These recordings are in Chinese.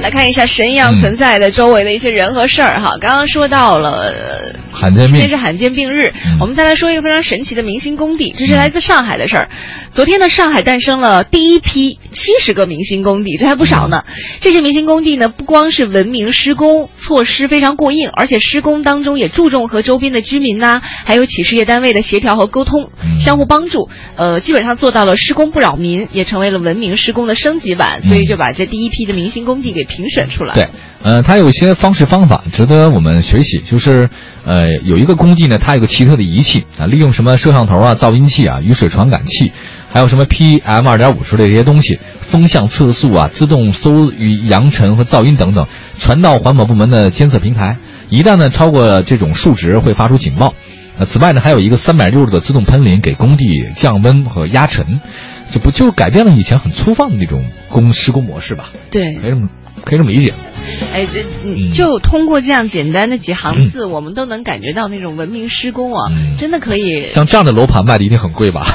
来看一下神一样存在的周围的一些人和事儿哈。刚刚说到了罕见病今天是罕见病日，我们再来说一个非常神奇的明星工地，这是来自上海的事儿。昨天呢，上海诞生了第一批七十个明星工地，这还不少呢。这些明星工地呢，不光是文明施工措施非常过硬，而且施工当中也注重和周边的居民呐、还有企事业单位的协调和沟通，相互帮助。呃，基本上做到了施工不扰民，也成为了文明施工的升级版，所以就把这第一批的明星工地给评选出来。对，呃，它有一些方式方法值得我们学习，就是呃，有一个工地呢，它有个奇特的仪器啊，利用什么摄像头啊、噪音器啊、雨水传感器，还有什么 PM 二点五之类这些东西，风向测速啊、自动搜雨扬尘和噪音等等，传到环保部门的监测平台，一旦呢超过这种数值，会发出警报。呃，此外呢，还有一个三百六十的自动喷淋，给工地降温和压尘，这不就改变了以前很粗放的那种工施工模式吧？对，可以这么可以这么理解。哎，这嗯就通过这样简单的几行字，我们都能感觉到那种文明施工啊，嗯真的可以。像这样的楼盘卖的一定很贵吧？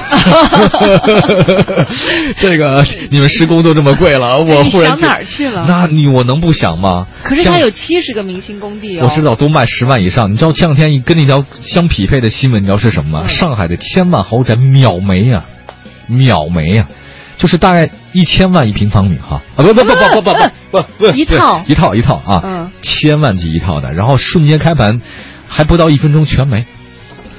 这个你们施工都这么贵了，我你忽然觉想哪儿去了？那你我能不想吗？可是它有七十个明星工地哦。我知道都卖十万以上。你知道前两天一跟那条相匹配的新闻，你知道是什么吗？嗯上海的千万豪宅秒没呀、秒没呀、就是大概一千万一平方米哈。啊不不不不不不不 不不一套。一套一套啊，嗯。千万级一套的，然后瞬间开盘，还不到一分钟全没，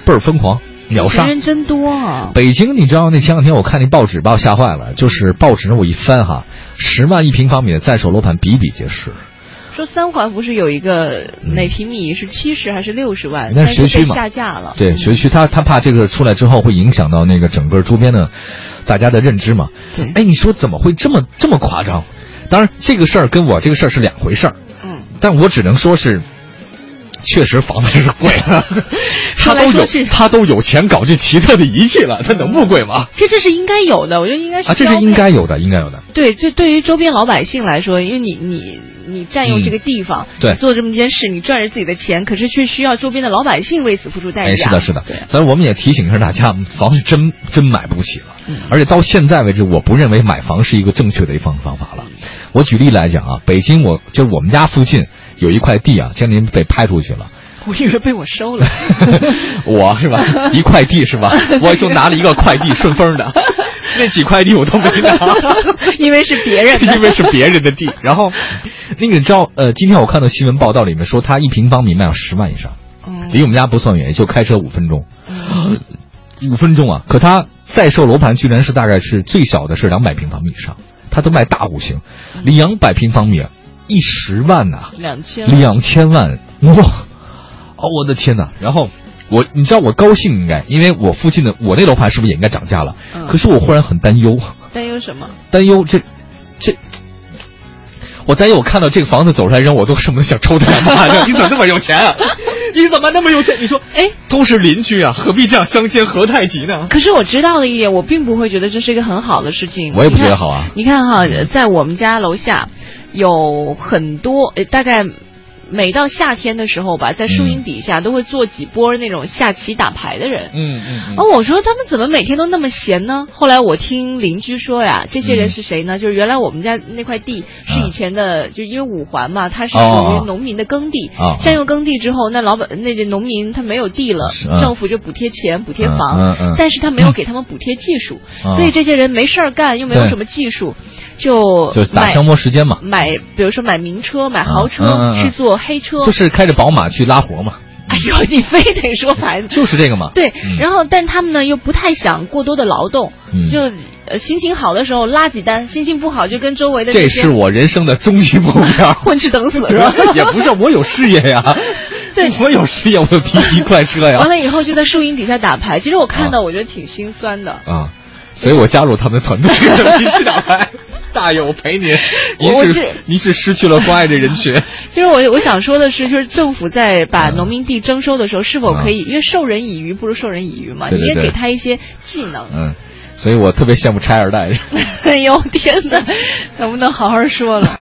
倍儿疯狂，秒杀。人真多啊！北京，你知道那前两天我看那报纸把我吓坏了，就是报纸上我一翻哈，十万一平方米的在手楼盘比比皆是，说三环不是有一个每平米是七十还是六十万，那学区嘛。下架了。对，嗯。学区他他怕这个出来之后会影响到那个整个周边的大家的认知嘛。对哎，你说怎么会这么这么夸张？当然，这个事儿跟我这个事儿是两回事儿，嗯，但我只能说是。确实房子是贵了，他都有他都有钱搞这奇特的仪器了，他能不贵吗？其实这是应该有的，我觉得应该是啊，这是应该有的，应该有的。对，这对于周边老百姓来说，因为你你你占用这个地方，对做这么一件事，你赚着自己的钱，可是却需要周边的老百姓为此付出代哎，价。是的，是的对，所以我们也提醒一下大家，房子真真买不起了。嗯而且到现在为止，我不认为买房是一个正确的一方方法了。我举例来讲啊，北京我就是我们家附近有一块地啊，前年被拍出去了。我以为被我收了。我是吧？一块地是吧？我就拿了一个快递，顺丰的，那几块地我都没拿，因为是别人的，因为是别人的地。然后，那个你知道，呃，今天我看到新闻报道里面说，他一平方米卖到十万以上，嗯离我们家不算远，也就开车五分钟。五分钟啊！可他在售楼盘居然是大概是最小的是两百平方米以上，他都卖大户型，两百平方米，一十万呐、两千两千万哇！哦，我的天哪！然后我，你知道我高兴应该，因为我附近的我那楼盘是不是也应该涨价了？嗯可是我忽然很担忧，担忧什么？担忧这这。我担忧，我看到这个房子走出来人，我都恨不得想抽他两巴掌。你怎么那么有钱啊？你怎么那么有钱？你说，哎，都是邻居啊，何必这样相煎何太急呢？可是我知道的一点，我并不会觉得这是一个很好的事情。我也不觉得好啊你看哈，在我们家楼下有很多，呃，大概每到夏天的时候吧，在树荫底下都会坐几波那种下棋打牌的人。嗯嗯我说他们怎么每天都那么闲呢？后来我听邻居说呀，这些人是谁呢？就是原来我们家那块地是以前的，就因为五环嘛，它是属哦于农民的耕地，哦。占用耕地之后，那老板那个农民他没有地了，政府就补贴钱、补贴房，但是他没有给他们补贴技术，哦所以这些人没事儿干，又没有什么技术，就就打消磨时间嘛，买，比如说买名车、买豪车，去坐黑车，就是开着宝马去拉活嘛，哎呦，你非得说牌子，就是这个嘛。对，嗯然后但他们呢又不太想过多的劳动，嗯就呃心情好的时候拉几单，心情不好就跟周围的这是我人生的终极目标。混吃等死是吧？也不是，我有事业呀。对我有事业，我有皮皮快车呀。完了以后就在树荫底下打牌，其实我看到我觉得挺心酸的。啊，所以我加入他们的团队，一起打牌。大爷，我陪您。您是您是失去了关爱的人群。其实我我想说的是，就是政府在把农民地征收的时候，是否可以，因为授人以鱼不如授人以渔嘛，你也给他一些技能。嗯，所以我特别羡慕拆二代。哎呦天哪，能不能好好说了？